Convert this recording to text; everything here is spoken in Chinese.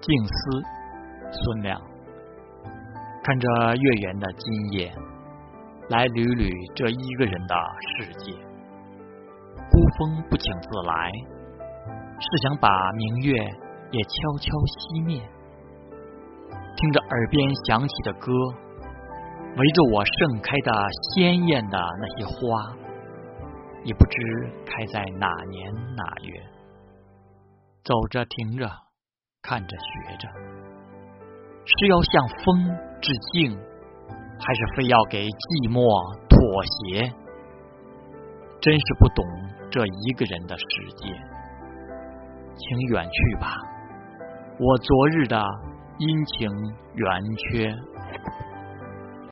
静思，孙亮，看着月圆的今夜，来捋捋这一个人的世界。孤风不请自来，是想把明月也悄悄熄灭。听着耳边响起的歌，围着我盛开的鲜艳的那些花，也不知开在哪年哪月。走着停着，看着学着，是要向风致敬，还是非要给寂寞妥协？真是不懂这一个人的世界，请远去吧，我昨日的。阴晴圆缺。